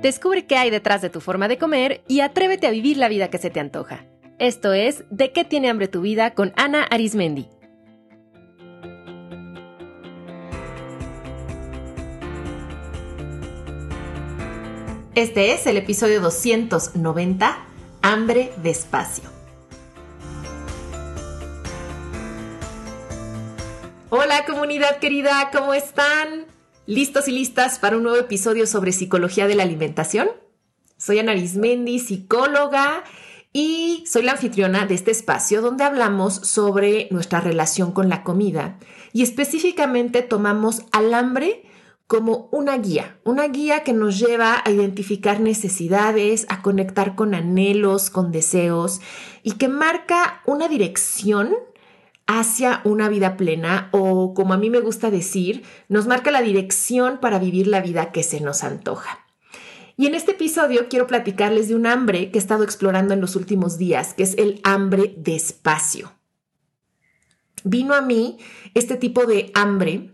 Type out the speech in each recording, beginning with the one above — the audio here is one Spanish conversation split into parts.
Descubre qué hay detrás de tu forma de comer y atrévete a vivir la vida que se te antoja. Esto es De qué tiene hambre tu vida con Ana Arismendi. Este es el episodio 290, Hambre despacio. Hola comunidad querida, ¿cómo están? ¿Listos y listas para un nuevo episodio sobre psicología de la alimentación? Soy Ana Arismendi, psicóloga, y soy la anfitriona de este espacio donde hablamos sobre nuestra relación con la comida y específicamente tomamos al hambre como una guía, una guía que nos lleva a identificar necesidades, a conectar con anhelos, con deseos y que marca una dirección hacia una vida plena o, como a mí me gusta decir, nos marca la dirección para vivir la vida que se nos antoja. Y en este episodio quiero platicarles de un hambre que he estado explorando en los últimos días, que es el hambre de espacio. Vino a mí este tipo de hambre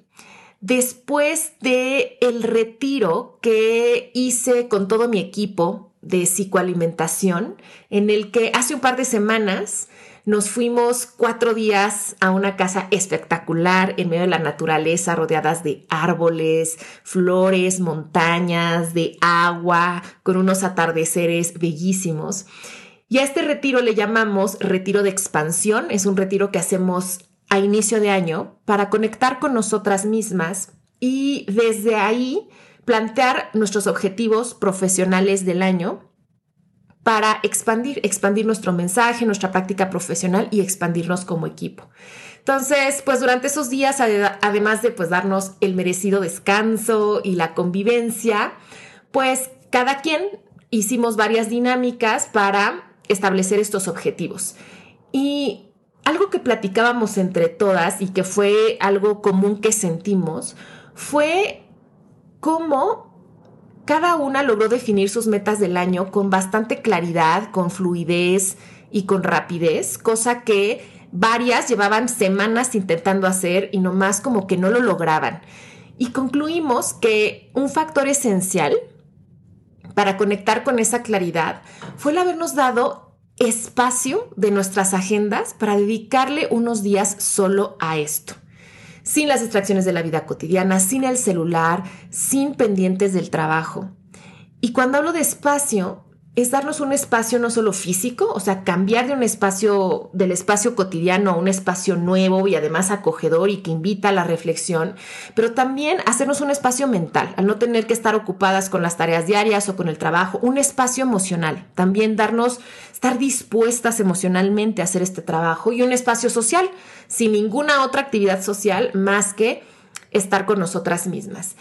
después de el retiro que hice con todo mi equipo de psicoalimentación, en el que hace un par de semanas nos fuimos cuatro días a una casa espectacular en medio de la naturaleza, rodeadas de árboles, flores, montañas, de agua, con unos atardeceres bellísimos. Y a este retiro le llamamos retiro de expansión. Es un retiro que hacemos a inicio de año para conectar con nosotras mismas y desde ahí plantear nuestros objetivos profesionales del año para expandir, expandir nuestro mensaje, nuestra práctica profesional y expandirnos como equipo. Entonces, pues durante esos días, además de pues darnos el merecido descanso y la convivencia, pues cada quien hicimos varias dinámicas para establecer estos objetivos. Y algo que platicábamos entre todas y que fue algo común que sentimos fue cómo cada una logró definir sus metas del año con bastante claridad, con fluidez y con rapidez, cosa que varias llevaban semanas intentando hacer y nomás como que no lo lograban. Y concluimos que un factor esencial para conectar con esa claridad fue el habernos dado espacio de nuestras agendas para dedicarle unos días solo a esto sin las distracciones de la vida cotidiana, sin el celular, sin pendientes del trabajo. Y cuando hablo de espacio, es darnos un espacio no solo físico, o sea, cambiar de un espacio, del espacio cotidiano a un espacio nuevo y además acogedor y que invita a la reflexión, pero también hacernos un espacio mental, al no tener que estar ocupadas con las tareas diarias o con el trabajo, un espacio emocional, también darnos, estar dispuestas emocionalmente a hacer este trabajo y un espacio social, sin ninguna otra actividad social más que estar con nosotras mismas.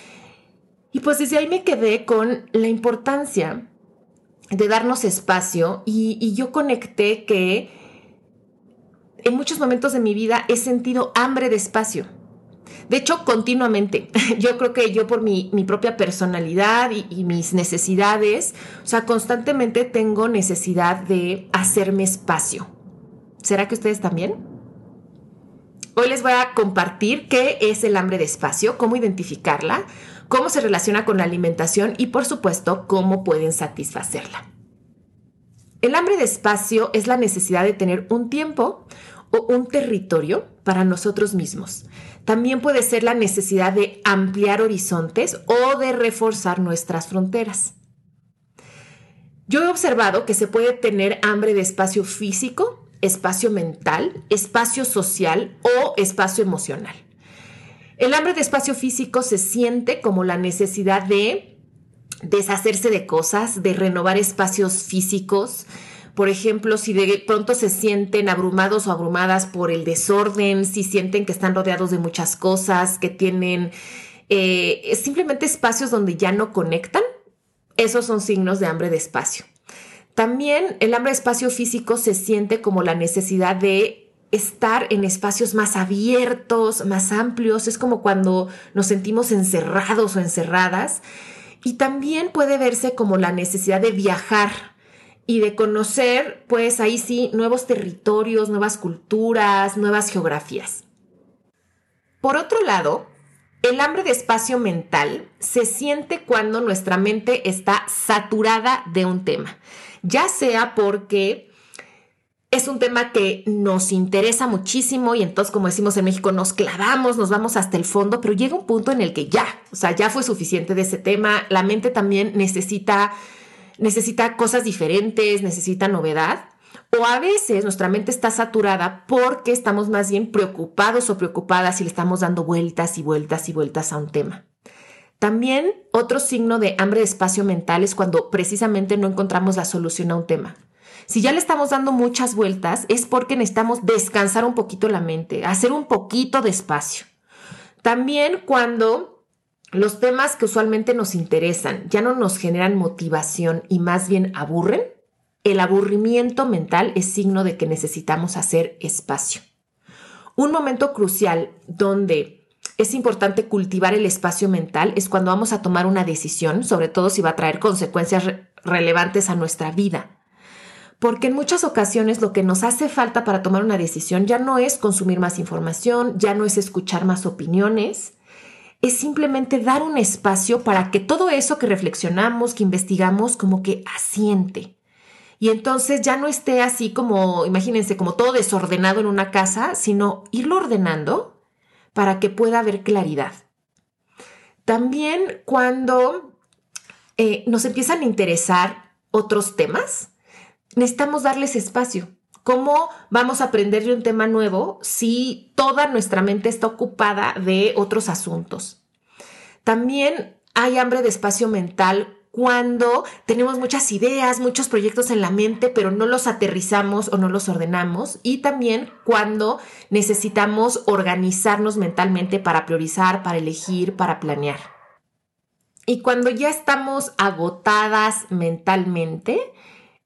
Y pues desde ahí me quedé con la importancia de darnos espacio y, yo conecté que en muchos momentos de mi vida he sentido hambre de espacio. De hecho, continuamente. Yo creo que yo por mi, propia personalidad y, y, mis necesidades, o sea, constantemente tengo necesidad de hacerme espacio. ¿Será que ustedes también? Hoy les voy a compartir qué es el hambre de espacio, cómo identificarla, cómo se relaciona con la alimentación y por supuesto cómo pueden satisfacerla. El hambre de espacio es la necesidad de tener un tiempo o un territorio para nosotros mismos. También puede ser la necesidad de ampliar horizontes o de reforzar nuestras fronteras. Yo he observado que se puede tener hambre de espacio físico, espacio mental, espacio social o espacio emocional. El hambre de espacio físico se siente como la necesidad de deshacerse de cosas, de renovar espacios físicos. Por ejemplo, si de pronto se sienten abrumados o abrumadas por el desorden, si sienten que están rodeados de muchas cosas, que tienen eh, simplemente espacios donde ya no conectan, esos son signos de hambre de espacio. También el hambre de espacio físico se siente como la necesidad de estar en espacios más abiertos, más amplios, es como cuando nos sentimos encerrados o encerradas. Y también puede verse como la necesidad de viajar y de conocer, pues ahí sí, nuevos territorios, nuevas culturas, nuevas geografías. Por otro lado, El hambre de espacio mental se siente cuando nuestra mente está saturada de un tema, ya sea porque es un tema que nos interesa muchísimo y entonces, como decimos en México, nos clavamos, nos vamos hasta el fondo, pero llega un punto en el que ya, o sea, ya fue suficiente de ese tema, la mente también necesita, necesita cosas diferentes, necesita novedad. O a veces nuestra mente está saturada porque estamos más bien preocupados o preocupadas y le estamos dando vueltas y vueltas y vueltas a un tema. También otro signo de hambre de espacio mental es cuando precisamente no encontramos la solución a un tema. Si ya le estamos dando muchas vueltas es porque necesitamos descansar un poquito la mente, hacer un poquito de espacio. También cuando los temas que usualmente nos interesan ya no nos generan motivación y más bien aburren, el aburrimiento mental es signo de que necesitamos hacer espacio. Un momento crucial donde es importante cultivar el espacio mental es cuando vamos a tomar una decisión, sobre todo si va a traer consecuencias relevantes a nuestra vida. Porque en muchas ocasiones lo que nos hace falta para tomar una decisión ya no es consumir más información, ya no es escuchar más opiniones, es simplemente dar un espacio para que todo eso que reflexionamos, que investigamos, como que asiente y entonces ya no esté así como, imagínense, como todo desordenado en una casa, sino irlo ordenando para que pueda haber claridad. También cuando eh, nos empiezan a interesar otros temas, necesitamos darles espacio. ¿Cómo vamos a aprender de un tema nuevo si toda nuestra mente está ocupada de otros asuntos? También hay hambre de espacio mental cuando tenemos muchas ideas, muchos proyectos en la mente, pero no los aterrizamos o no los ordenamos. Y también cuando necesitamos organizarnos mentalmente para priorizar, para elegir, para planear. Y cuando ya estamos agotadas mentalmente,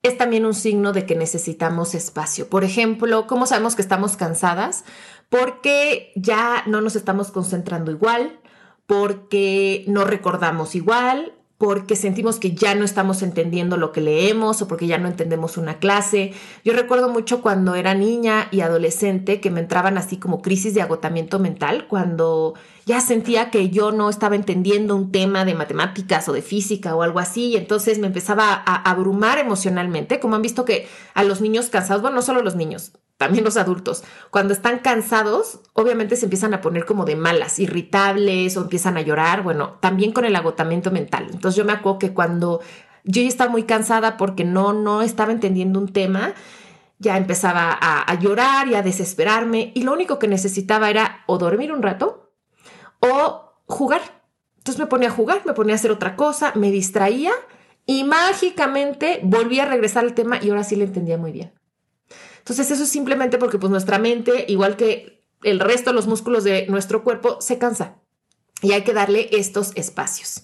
es también un signo de que necesitamos espacio. Por ejemplo, ¿cómo sabemos que estamos cansadas? Porque ya no nos estamos concentrando igual, porque no recordamos igual, porque sentimos que ya no estamos entendiendo lo que leemos o porque ya no entendemos una clase. Yo recuerdo mucho cuando era niña y adolescente que me entraban así como crisis de agotamiento mental, cuando ya sentía que yo no estaba entendiendo un tema de matemáticas o de física o algo así, y entonces me empezaba a abrumar emocionalmente, como han visto que a los niños cansados, bueno, no solo los niños, también los adultos, cuando están cansados, obviamente se empiezan a poner como de malas, irritables o empiezan a llorar, bueno, también con el agotamiento mental. Entonces yo me acuerdo que cuando yo ya estaba muy cansada porque no, no estaba entendiendo un tema, ya empezaba a, llorar y a desesperarme y lo único que necesitaba era o dormir un rato o jugar. Entonces me ponía a jugar, me ponía a hacer otra cosa, me distraía y mágicamente volví a regresar al tema y ahora sí le entendía muy bien. Entonces eso es simplemente porque pues nuestra mente, igual que el resto de los músculos de nuestro cuerpo, se cansa y hay que darle estos espacios.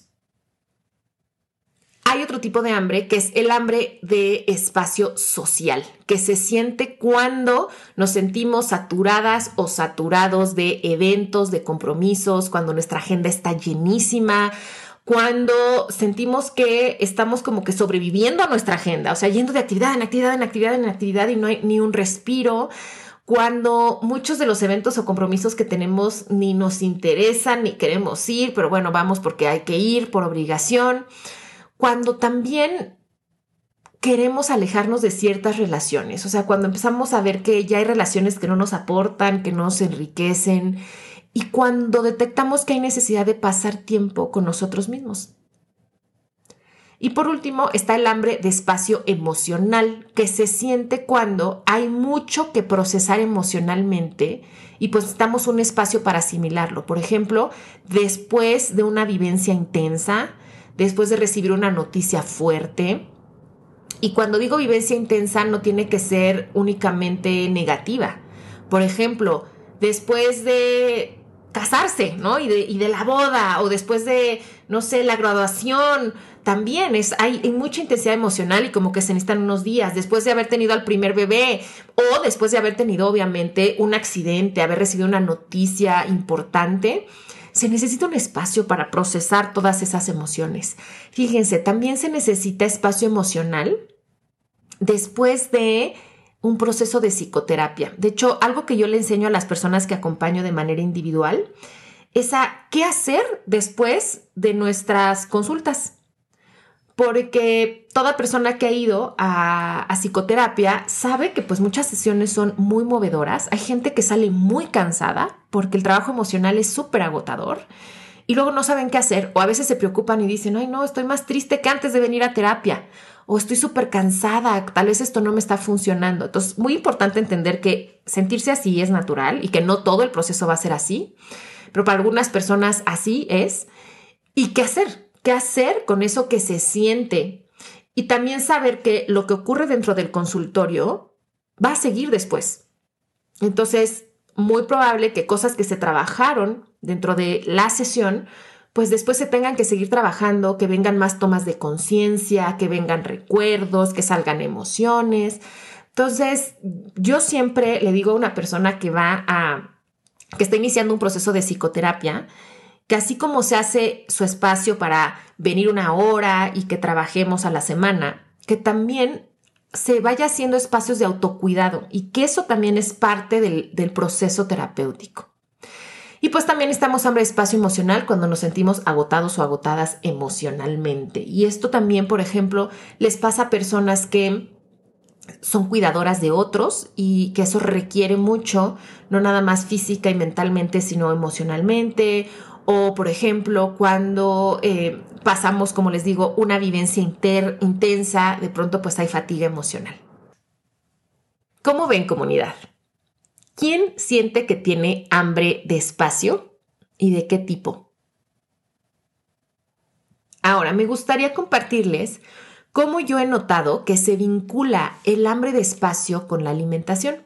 Hay otro tipo de hambre que es el hambre de espacio social, que se siente cuando nos sentimos saturadas o saturados de eventos, de compromisos, cuando nuestra agenda está llenísima, cuando sentimos que estamos como que sobreviviendo a nuestra agenda, o sea, yendo de actividad en actividad en actividad en actividad y no hay ni un respiro, cuando muchos de los eventos o compromisos que tenemos ni nos interesan ni queremos ir, pero bueno, vamos porque hay que ir por obligación, cuando también queremos alejarnos de ciertas relaciones, o sea, cuando empezamos a ver que ya hay relaciones que no nos aportan, que no nos enriquecen, y cuando detectamos que hay necesidad de pasar tiempo con nosotros mismos. Y por último está el hambre de espacio emocional, que se siente cuando hay mucho que procesar emocionalmente y pues necesitamos un espacio para asimilarlo. Por ejemplo, después de una vivencia intensa, después de recibir una noticia fuerte. Y cuando digo vivencia intensa no tiene que ser únicamente negativa. Por ejemplo, después de casarse, ¿no? Y de, y de, la boda o después de, no sé, la graduación, también es, hay, hay, mucha intensidad emocional y como que se necesitan unos días después de haber tenido al primer bebé o después de haber tenido obviamente un accidente, haber recibido una noticia importante. Se necesita un espacio para procesar todas esas emociones. Fíjense, también se necesita espacio emocional después de un proceso de psicoterapia. De hecho, algo que yo le enseño a las personas que acompaño de manera individual es a qué hacer después de nuestras consultas. Porque toda persona que ha ido a, psicoterapia sabe que pues muchas sesiones son muy movedoras. Hay gente que sale muy cansada porque el trabajo emocional es súper agotador y luego no saben qué hacer o a veces se preocupan y dicen, ay no, estoy más triste que antes de venir a terapia o estoy súper cansada, tal vez esto no me está funcionando. Entonces, muy importante entender que sentirse así es natural y que no todo el proceso va a ser así, pero para algunas personas así es. ¿Y qué hacer? ¿Qué hacer con eso que se siente? Y también saber que lo que ocurre dentro del consultorio va a seguir después. Entonces, muy probable que cosas que se trabajaron dentro de la sesión pues después se tengan que seguir trabajando, que vengan más tomas de conciencia, que vengan recuerdos, que salgan emociones. Entonces, yo siempre le digo a una persona que va a, que está iniciando un proceso de psicoterapia, que así como se hace su espacio para venir una hora y que trabajemos a la semana, que también se vaya haciendo espacios de autocuidado y que eso también es parte del, del proceso terapéutico. Y pues también estamos hambre de espacio emocional cuando nos sentimos agotados o agotadas emocionalmente. Y esto también, por ejemplo, les pasa a personas que son cuidadoras de otros y que eso requiere mucho, no nada más física y mentalmente, sino emocionalmente. O, por ejemplo, cuando eh, pasamos, como les digo, una vivencia intensa, de pronto pues hay fatiga emocional. ¿Cómo ven comunidad? ¿Quién siente que tiene hambre de espacio y de qué tipo? Ahora, me gustaría compartirles cómo yo he notado que se vincula el hambre de espacio con la alimentación.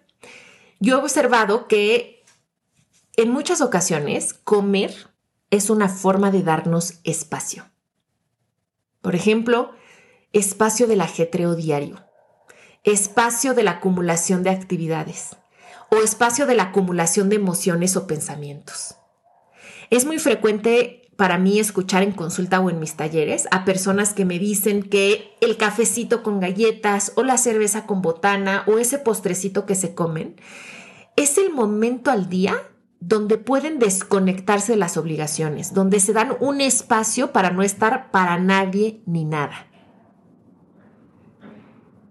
Yo he observado que en muchas ocasiones comer es una forma de darnos espacio. Por ejemplo, espacio del ajetreo diario, espacio de la acumulación de actividades, o espacio de la acumulación de emociones o pensamientos. Es muy frecuente para mí escuchar en consulta o en mis talleres a personas que me dicen que el cafecito con galletas o la cerveza con botana o ese postrecito que se comen es el momento al día donde pueden desconectarse de las obligaciones, donde se dan un espacio para no estar para nadie ni nada.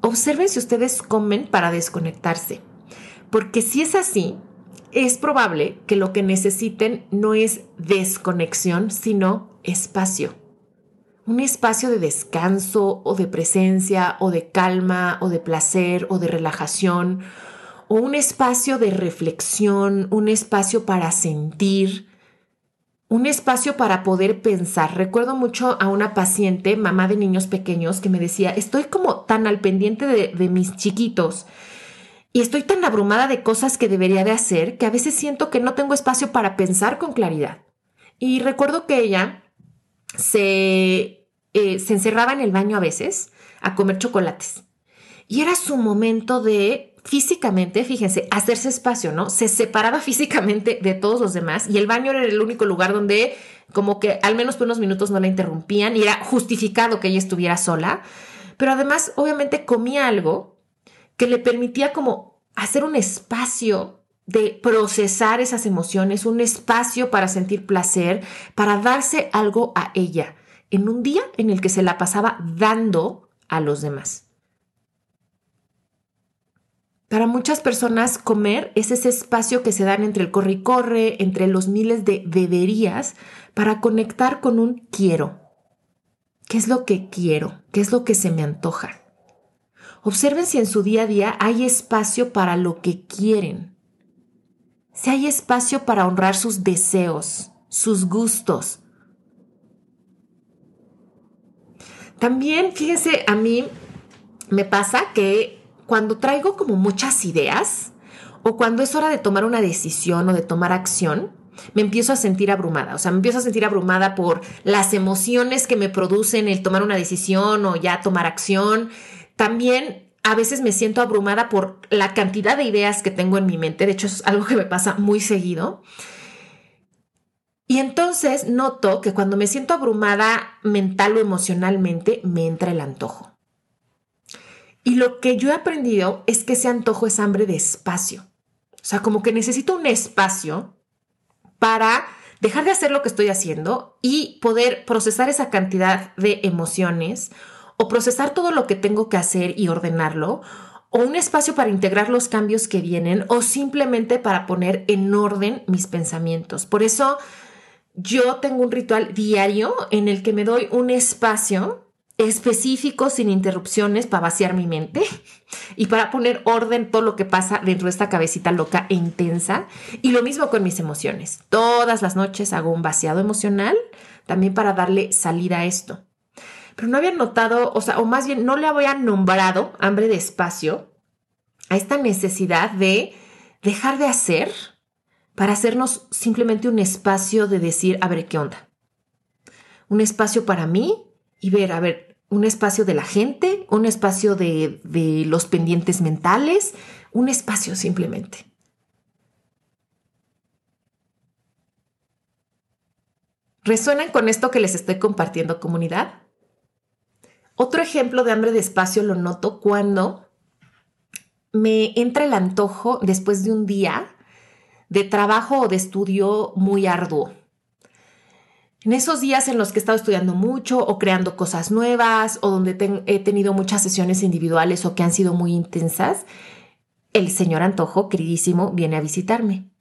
Observen si ustedes comen para desconectarse. Porque si es así, es probable que lo que necesiten no es desconexión, sino espacio. Un espacio de descanso o de presencia o de calma o de placer o de relajación o un espacio de reflexión, un espacio para sentir, un espacio para poder pensar. Recuerdo mucho a una paciente, mamá de niños pequeños, que me decía, estoy como tan al pendiente de, de mis chiquitos y estoy tan abrumada de cosas que debería de hacer que a veces siento que no tengo espacio para pensar con claridad. Y recuerdo que ella se, eh, se encerraba en el baño a veces a comer chocolates. Y era su momento de físicamente, fíjense, hacerse espacio, ¿no? Se separaba físicamente de todos los demás y el baño era el único lugar donde como que al menos por unos minutos no la interrumpían y era justificado que ella estuviera sola. Pero además, obviamente comía algo que le permitía como hacer un espacio de procesar esas emociones, un espacio para sentir placer, para darse algo a ella, en un día en el que se la pasaba dando a los demás. Para muchas personas comer es ese espacio que se dan entre el corre y corre, entre los miles de deberías, para conectar con un quiero. ¿Qué es lo que quiero? ¿Qué es lo que se me antoja? Observen si en su día a día hay espacio para lo que quieren. Si hay espacio para honrar sus deseos, sus gustos. También, fíjense, a mí me pasa que cuando traigo como muchas ideas o cuando es hora de tomar una decisión o de tomar acción, me empiezo a sentir abrumada. O sea, me empiezo a sentir abrumada por las emociones que me producen el tomar una decisión o ya tomar acción. También a veces me siento abrumada por la cantidad de ideas que tengo en mi mente. De hecho, es algo que me pasa muy seguido. Y entonces noto que cuando me siento abrumada mental o emocionalmente, me entra el antojo. Y lo que yo he aprendido es que ese antojo es hambre de espacio. O sea, como que necesito un espacio para dejar de hacer lo que estoy haciendo y poder procesar esa cantidad de emociones o procesar todo lo que tengo que hacer y ordenarlo o un espacio para integrar los cambios que vienen o simplemente para poner en orden mis pensamientos. Por eso yo tengo un ritual diario en el que me doy un espacio específico sin interrupciones para vaciar mi mente y para poner orden todo lo que pasa dentro de esta cabecita loca e intensa. Y lo mismo con mis emociones. Todas las noches hago un vaciado emocional también para darle salida a esto. Pero no había notado, o sea, o más bien no le había nombrado hambre de espacio a esta necesidad de dejar de hacer para hacernos simplemente un espacio de decir, a ver, ¿qué onda? Un espacio para mí y ver, a ver, un espacio de la gente, un espacio de, de los pendientes mentales, un espacio simplemente. ¿Resuenan con esto que les estoy compartiendo, comunidad? Otro ejemplo de hambre de espacio lo noto cuando me entra el antojo después de un día de trabajo o de estudio muy arduo. En esos días en los que he estado estudiando mucho o creando cosas nuevas o donde he tenido muchas sesiones individuales o que han sido muy intensas, el señor Antojo, queridísimo, viene a visitarme.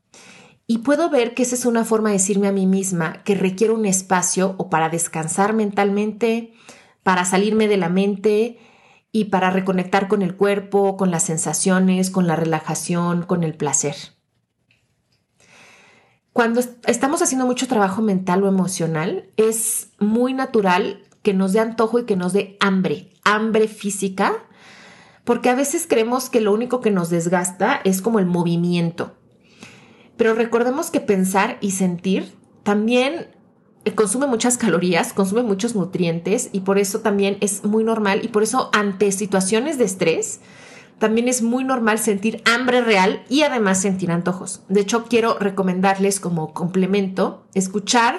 Y puedo ver que esa es una forma de decirme a mí misma que requiero un espacio o para descansar mentalmente, para salirme de la mente y para reconectar con el cuerpo, con las sensaciones, con la relajación, con el placer. Cuando estamos haciendo mucho trabajo mental o emocional, es muy natural que nos dé antojo y que nos dé hambre, hambre física, porque a veces creemos que lo único que nos desgasta es como el movimiento. Pero recordemos que pensar y sentir también consume muchas calorías, consume muchos nutrientes y por eso también es muy normal y por eso ante situaciones de estrés, también es muy normal sentir hambre real y además sentir antojos. De hecho, quiero recomendarles como complemento escuchar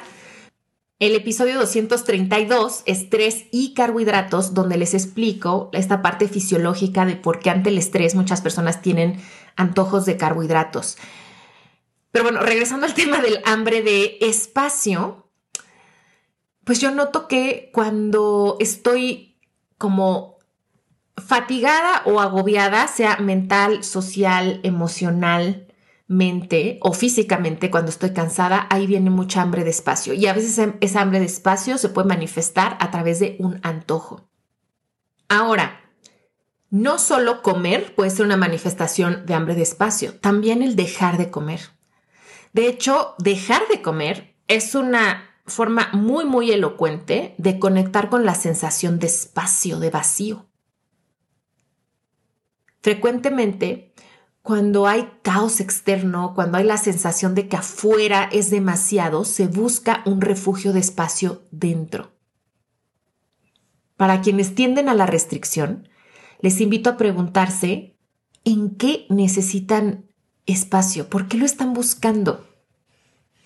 el episodio 232, estrés y carbohidratos, donde les explico esta parte fisiológica de por qué ante el estrés muchas personas tienen antojos de carbohidratos. Pero bueno, regresando al tema del hambre de espacio, pues yo noto que cuando estoy como fatigada o agobiada, sea mental, social, emocionalmente o físicamente, cuando estoy cansada, ahí viene mucha hambre de espacio. Y a veces esa hambre de espacio se puede manifestar a través de un antojo. Ahora, no solo comer puede ser una manifestación de hambre de espacio, también el dejar de comer. De hecho, dejar de comer es una forma muy, muy elocuente de conectar con la sensación de espacio, de vacío. Frecuentemente, cuando hay caos externo, cuando hay la sensación de que afuera es demasiado, se busca un refugio de espacio dentro. Para quienes tienden a la restricción, les invito a preguntarse en qué necesitan espacio, por qué lo están buscando.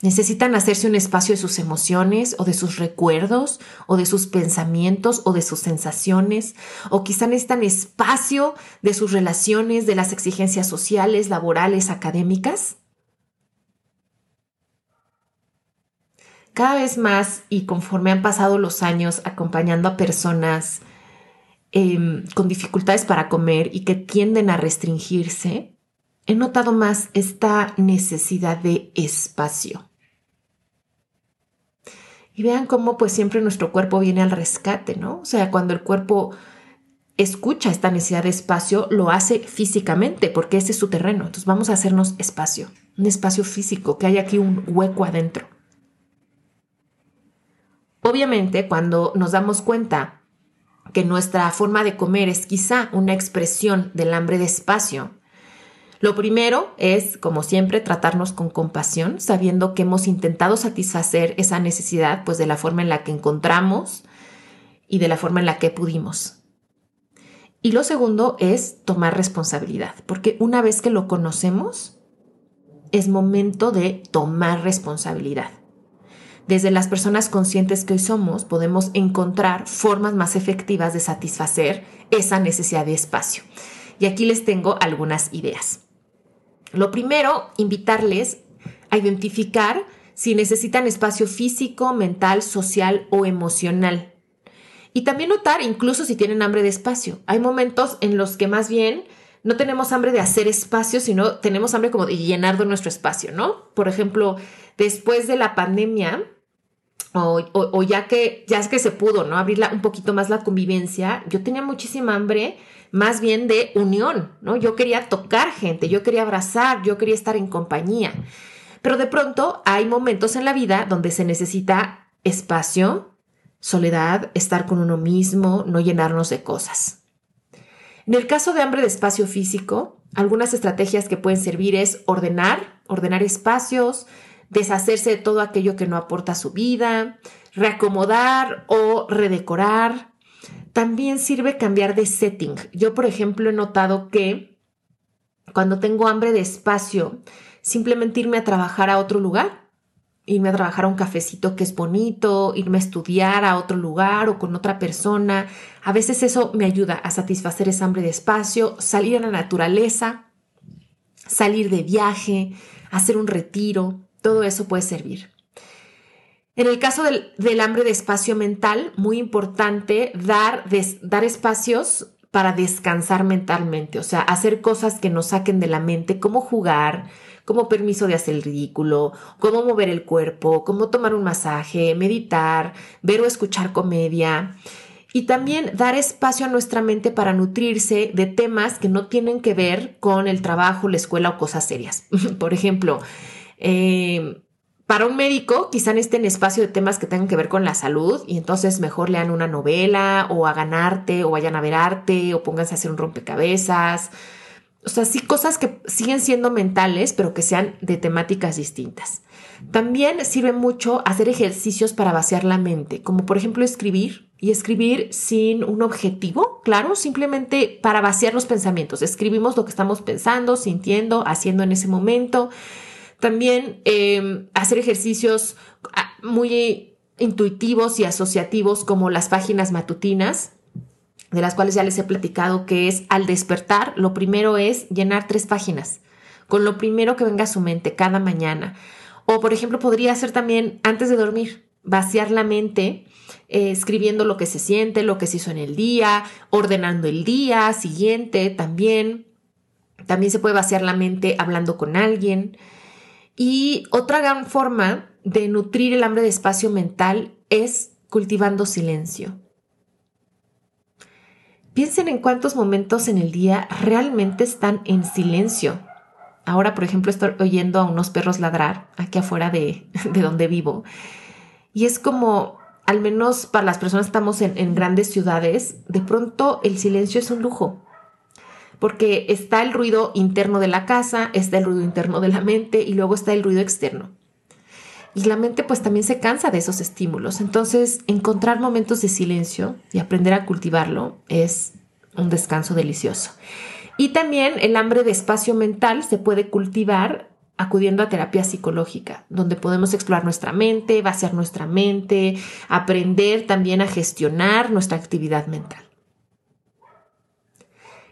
Necesitan hacerse un espacio de sus emociones o de sus recuerdos o de sus pensamientos o de sus sensaciones o quizá necesitan espacio de sus relaciones, de las exigencias sociales, laborales, académicas. Cada vez más y conforme han pasado los años acompañando a personas em, con dificultades para comer y que tienden a restringirse, he notado más esta necesidad de espacio. Y vean cómo pues siempre nuestro cuerpo viene al rescate, ¿no? O sea, cuando el cuerpo escucha esta necesidad de espacio, lo hace físicamente, porque ese es su terreno. Entonces vamos a hacernos espacio, un espacio físico, que haya aquí un hueco adentro. Obviamente, cuando nos damos cuenta que nuestra forma de comer es quizá una expresión del hambre de espacio, lo primero es, como siempre, tratarnos con compasión, sabiendo que hemos intentado satisfacer esa necesidad, pues de la forma en la que encontramos y de la forma en la que pudimos. Y lo segundo es tomar responsabilidad, porque una vez que lo conocemos, es momento de tomar responsabilidad. Desde las personas conscientes que hoy somos, podemos encontrar formas más efectivas de satisfacer esa necesidad de espacio. Y aquí les tengo algunas ideas. Lo primero, invitarles a identificar si necesitan espacio físico, mental, social o emocional. Y también notar incluso si tienen hambre de espacio. Hay momentos en los que más bien no tenemos hambre de hacer espacio, sino tenemos hambre como de llenar de nuestro espacio, ¿no? Por ejemplo, después de la pandemia, o, ya que ya es que se pudo, ¿no? Abrir un poquito más la convivencia, yo tenía muchísima hambre más bien de unión, ¿no? Yo quería tocar gente, yo quería abrazar, yo quería estar en compañía. Pero de pronto hay momentos en la vida donde se necesita espacio, soledad, estar con uno mismo, no llenarnos de cosas. En el caso de hambre de espacio físico, algunas estrategias que pueden servir es ordenar, ordenar espacios, deshacerse de todo aquello que no aporta a su vida, reacomodar o redecorar. También sirve cambiar de setting. Yo, por ejemplo, he notado que cuando tengo hambre de espacio, simplemente irme a trabajar a otro lugar, irme a trabajar a un cafecito que es bonito, irme a estudiar a otro lugar o con otra persona. A veces eso me ayuda a satisfacer esa hambre de espacio, salir a la naturaleza, salir de viaje, hacer un retiro. Todo eso puede servir. En el caso del, hambre de espacio mental, muy importante dar, dar espacios para descansar mentalmente, o sea, hacer cosas que nos saquen de la mente, como jugar, como permiso de hacer el ridículo, cómo mover el cuerpo, cómo tomar un masaje, meditar, ver o escuchar comedia. Y también dar espacio a nuestra mente para nutrirse de temas que no tienen que ver con el trabajo, la escuela o cosas serias. Por ejemplo, eh, para un médico, quizá necesiten espacio de temas que tengan que ver con la salud y entonces mejor lean una novela o hagan arte o vayan a ver arte o pónganse a hacer un rompecabezas. O sea, sí cosas que siguen siendo mentales, pero que sean de temáticas distintas. También sirve mucho hacer ejercicios para vaciar la mente, como por ejemplo escribir y escribir sin un objetivo, claro, simplemente para vaciar los pensamientos. Escribimos lo que estamos pensando, sintiendo, haciendo en ese momento también em, hacer ejercicios ah, muy intuitivos y asociativos como las páginas matutinas, de las cuales ya les he platicado, que es al despertar, lo primero es llenar tres páginas, con lo primero que venga a su mente cada mañana. O, por ejemplo, podría ser también antes de dormir, vaciar la mente eh, escribiendo lo que se siente, lo que se hizo en el día, ordenando el día siguiente también. También se puede vaciar la mente hablando con alguien. Y otra gran forma de nutrir el hambre de espacio mental es cultivando silencio. Piensen en cuántos momentos en el día realmente están en silencio. Ahora, por ejemplo, estoy oyendo a unos perros ladrar aquí afuera de, donde vivo. Y es como, al menos para las personas que estamos en, en grandes ciudades, de pronto el silencio es un lujo porque está el ruido interno de la casa, está el ruido interno de la mente y luego está el ruido externo. Y la mente pues también se cansa de esos estímulos. Entonces, encontrar momentos de silencio y aprender a cultivarlo es un descanso delicioso. Y también el hambre de espacio mental se puede cultivar acudiendo a terapia psicológica, donde podemos explorar nuestra mente, vaciar nuestra mente, aprender también a gestionar nuestra actividad mental.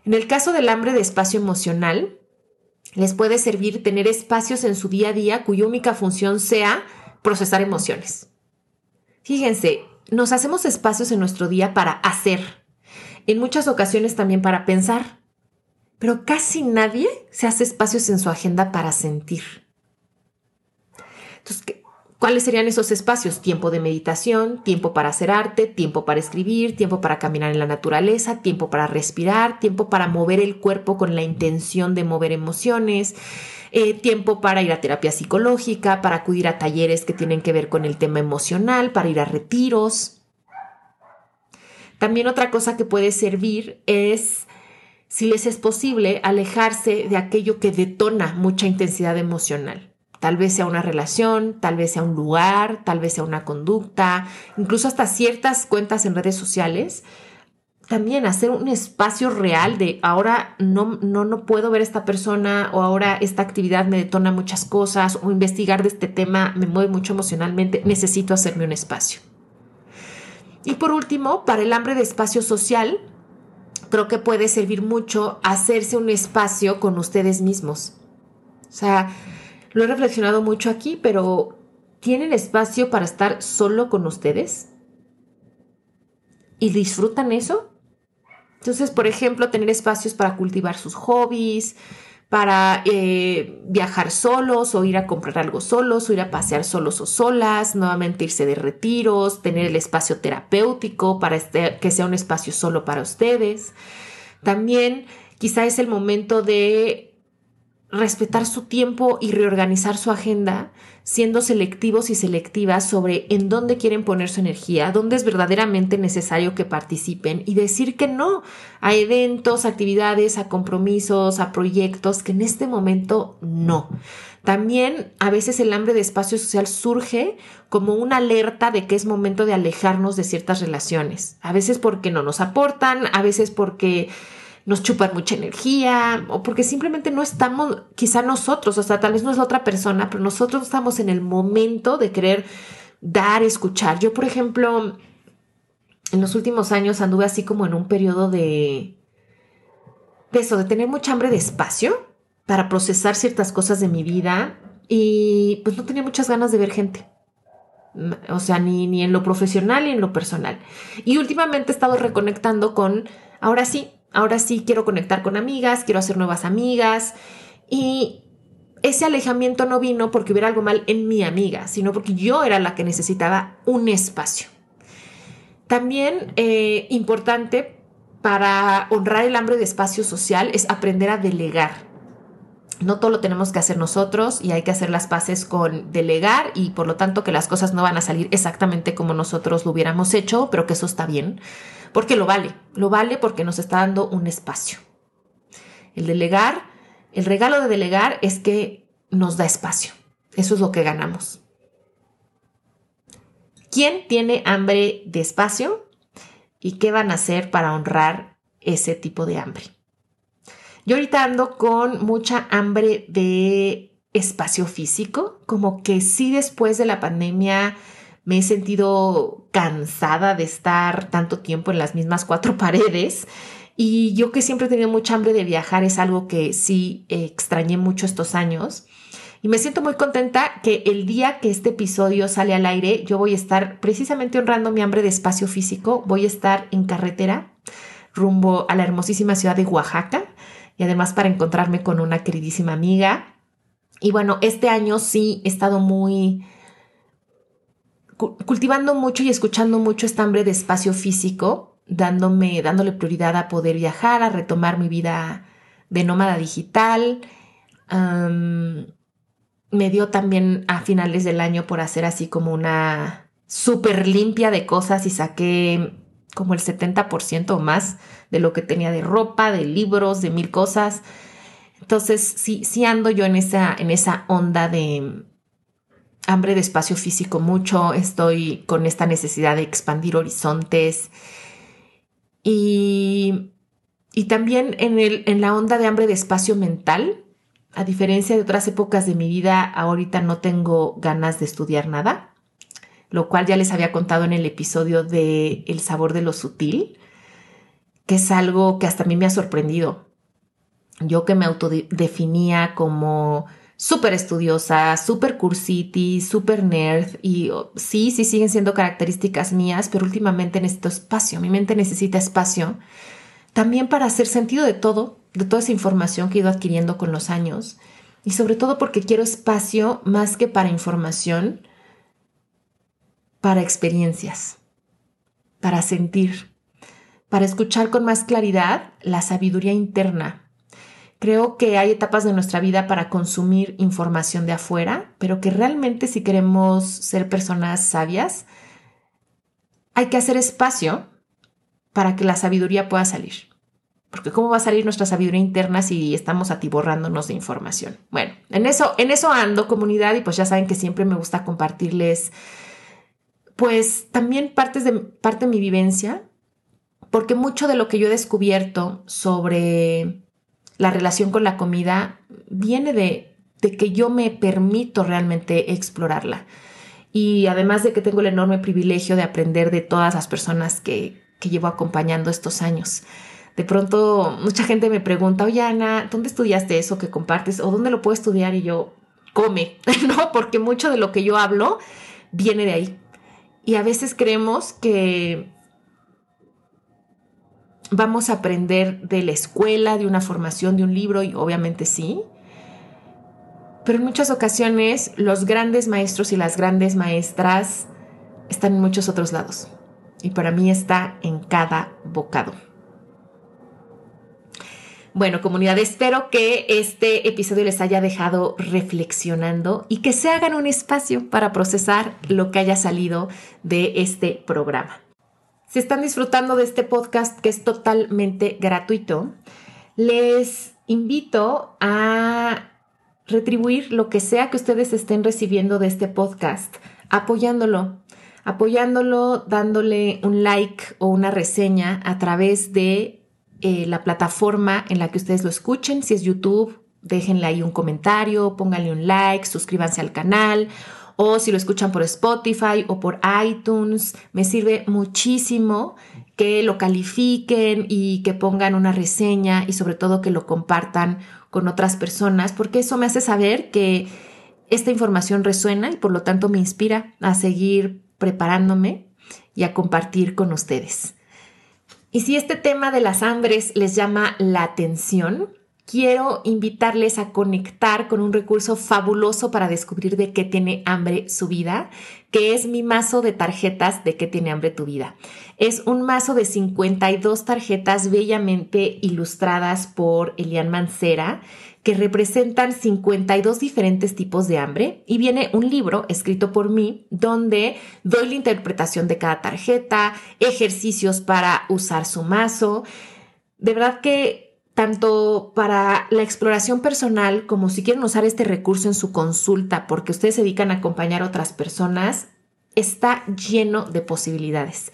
En el caso del hambre de espacio emocional, les puede servir tener espacios en su día a día cuya única función sea procesar emociones. Fíjense, nos hacemos espacios en nuestro día para hacer, en muchas ocasiones también para pensar, pero casi nadie se hace espacios en su agenda para sentir. Entonces, ¿Cuáles serían esos espacios? Tiempo de meditación, tiempo para hacer arte, tiempo para escribir, tiempo para caminar en la naturaleza, tiempo para respirar, tiempo para mover el cuerpo con la intención de mover emociones, eh, tiempo para ir a terapia psicológica, para acudir a talleres que tienen que ver con el tema emocional, para ir a retiros. También otra cosa que puede servir es, si les es posible, alejarse de aquello que detona mucha intensidad emocional. Tal vez sea una relación, tal vez sea un lugar, tal vez sea una conducta, incluso hasta ciertas cuentas en redes sociales. También hacer un espacio real de ahora no, no, no puedo ver a esta persona o ahora esta actividad me detona muchas cosas o investigar de este tema me mueve mucho emocionalmente, necesito hacerme un espacio. Y por último, para el hambre de espacio social, creo que puede servir mucho hacerse un espacio con ustedes mismos. O sea, lo he reflexionado mucho aquí, pero ¿Tienen espacio para estar solo con ustedes? ¿Y disfrutan eso? Entonces, por ejemplo, tener espacios para cultivar sus hobbies, para eh, viajar solos o ir a comprar algo solos o ir a pasear solos o solas, nuevamente irse de retiros, tener el espacio terapéutico para este, que sea un espacio solo para ustedes. También quizá es el momento de respetar su tiempo y reorganizar su agenda, siendo selectivos y selectivas sobre en dónde quieren poner su energía, dónde es verdaderamente necesario que participen y decir que no a eventos, actividades, a compromisos, a proyectos que en este momento no. También a veces el hambre de espacio social surge como una alerta de que es momento de alejarnos de ciertas relaciones, a veces porque no nos aportan, a veces porque nos chupan mucha energía o porque simplemente no estamos, quizá nosotros, o sea, tal vez no es la otra persona, pero nosotros estamos en el momento de querer dar, escuchar. Yo, por ejemplo, en los últimos años anduve así como en un periodo de, de eso, de tener mucha hambre de espacio para procesar ciertas cosas de mi vida y pues no tenía muchas ganas de ver gente. O sea, ni, ni en lo profesional ni en lo personal. Y últimamente he estado reconectando con, ahora sí, ahora sí quiero conectar con amigas, quiero hacer nuevas amigas y ese alejamiento no vino porque hubiera algo mal en mi amiga, sino porque yo era la que necesitaba un espacio. También eh, importante para honrar el hambre de espacio social es aprender a delegar. No todo lo tenemos que hacer nosotros y hay que hacer las paces con delegar y por lo tanto que las cosas no van a salir exactamente como nosotros lo hubiéramos hecho, pero que eso está bien porque lo vale, lo vale porque nos está dando un espacio. El delegar, el regalo de delegar es que nos da espacio. Eso es lo que ganamos. ¿Quién tiene hambre de espacio? ¿Y qué van a hacer para honrar ese tipo de hambre? Yo ahorita ando con mucha hambre de espacio físico, como que sí después de la pandemia me he sentido cansada de estar tanto tiempo en las mismas cuatro paredes. Y yo que siempre he tenido mucha hambre de viajar es algo que sí extrañé mucho estos años. Y me siento muy contenta que el día que este episodio sale al aire, yo voy a estar precisamente honrando mi hambre de espacio físico. Voy a estar en carretera rumbo a la hermosísima ciudad de Oaxaca y además para encontrarme con una queridísima amiga. Y bueno, este año sí he estado muy cultivando mucho y escuchando mucho esta hambre de espacio físico, dándome, dándole prioridad a poder viajar, a retomar mi vida de nómada digital. me dio también a finales del año por hacer así como una súper limpia de cosas y saqué como el 70% o más de lo que tenía de ropa, de libros, de mil cosas. Entonces, sí, sí ando yo en esa, en esa onda de, hambre de espacio físico mucho, estoy con esta necesidad de expandir horizontes y, y también en, el, en la onda de hambre de espacio mental. A diferencia de otras épocas de mi vida, ahorita no tengo ganas de estudiar nada, lo cual ya les había contado en el episodio de El sabor de lo sutil, que es algo que hasta a mí me ha sorprendido. Yo que me autodefinía como súper estudiosa, súper cursiti, súper nerd y oh, sí, sí siguen siendo características mías, pero últimamente necesito espacio, mi mente necesita espacio también para hacer sentido de todo, de toda esa información que he ido adquiriendo con los años y sobre todo porque quiero espacio más que para información, para experiencias, para sentir, para escuchar con más claridad la sabiduría interna Creo que hay etapas de nuestra vida para consumir información de afuera, pero que realmente si queremos ser personas sabias, hay que hacer espacio para que la sabiduría pueda salir. Porque ¿cómo va a salir nuestra sabiduría interna si estamos atiborrándonos de información? Bueno, en eso, en eso ando comunidad y pues ya saben que siempre me gusta compartirles pues también partes de parte de mi vivencia, porque mucho de lo que yo he descubierto sobre la relación con la comida viene de, que yo me permito realmente explorarla. Y además de que tengo el enorme privilegio de aprender de todas las personas que, que llevo acompañando estos años. De pronto mucha gente me pregunta, oye Ana, ¿dónde estudiaste eso que compartes? ¿O dónde lo puedo estudiar? Y yo, come, ¿no? Porque mucho de lo que yo hablo viene de ahí. Y a veces creemos que vamos a aprender de la escuela, de una formación, de un libro, y obviamente sí. Pero en muchas ocasiones los grandes maestros y las grandes maestras están en muchos otros lados. Y para mí está en cada bocado. Bueno, comunidad, espero que este episodio les haya dejado reflexionando y que se hagan un espacio para procesar lo que haya salido de este programa. Si están disfrutando de este podcast que es totalmente gratuito, les invito a retribuir lo que sea que ustedes estén recibiendo de este podcast, apoyándolo, apoyándolo, dándole un like o una reseña a través de eh, la plataforma en la que ustedes lo escuchen. Si es YouTube, déjenle ahí un comentario, pónganle un like, suscríbanse al canal. O si lo escuchan por Spotify o por iTunes, me sirve muchísimo que lo califiquen y que pongan una reseña y sobre todo que lo compartan con otras personas, porque eso me hace saber que esta información resuena y por lo tanto me inspira a seguir preparándome y a compartir con ustedes. Y si este tema de las hambres les llama la atención, quiero invitarles a conectar con un recurso fabuloso para descubrir de qué tiene hambre su vida, que es mi mazo de tarjetas de qué tiene hambre tu vida. Es un mazo de 52 tarjetas bellamente ilustradas por Elian Mancera que representan 52 diferentes tipos de hambre y viene un libro escrito por mí donde doy la interpretación de cada tarjeta, ejercicios para usar su mazo. De verdad que tanto para la exploración personal como si quieren usar este recurso en su consulta porque ustedes se dedican a acompañar a otras personas, está lleno de posibilidades.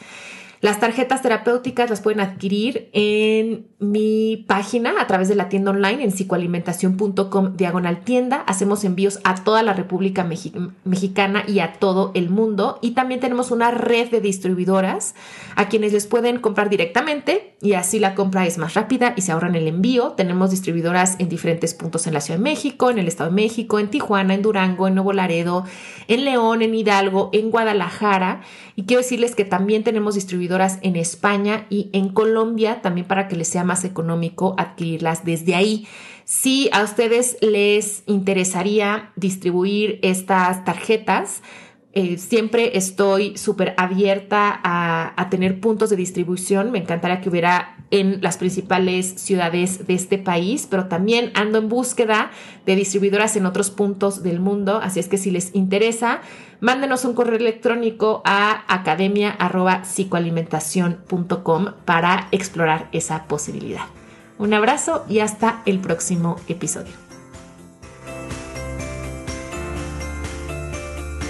Las tarjetas terapéuticas las pueden adquirir en mi página a través de la tienda online en psicoalimentación.com diagonal tienda. Hacemos envíos a toda la República Mexicana y a todo el mundo. Y también tenemos una red de distribuidoras a quienes les pueden comprar directamente y así la compra es más rápida y se ahorran el envío. Tenemos distribuidoras en diferentes puntos en la Ciudad de México, en el Estado de México, en Tijuana, en Durango, en Nuevo Laredo, en León, en Hidalgo, en Guadalajara. Y quiero decirles que también tenemos en España y en Colombia también para que les sea más económico adquirirlas desde ahí. Si a ustedes les interesaría distribuir estas tarjetas, eh, siempre estoy súper abierta a, a, tener puntos de distribución. Me encantaría que hubiera en las principales ciudades de este país, pero también ando en búsqueda de distribuidoras en otros puntos del mundo. Así es que si les interesa, mándenos un correo electrónico a academia.psicoalimentación.com para explorar esa posibilidad. Un abrazo y hasta el próximo episodio.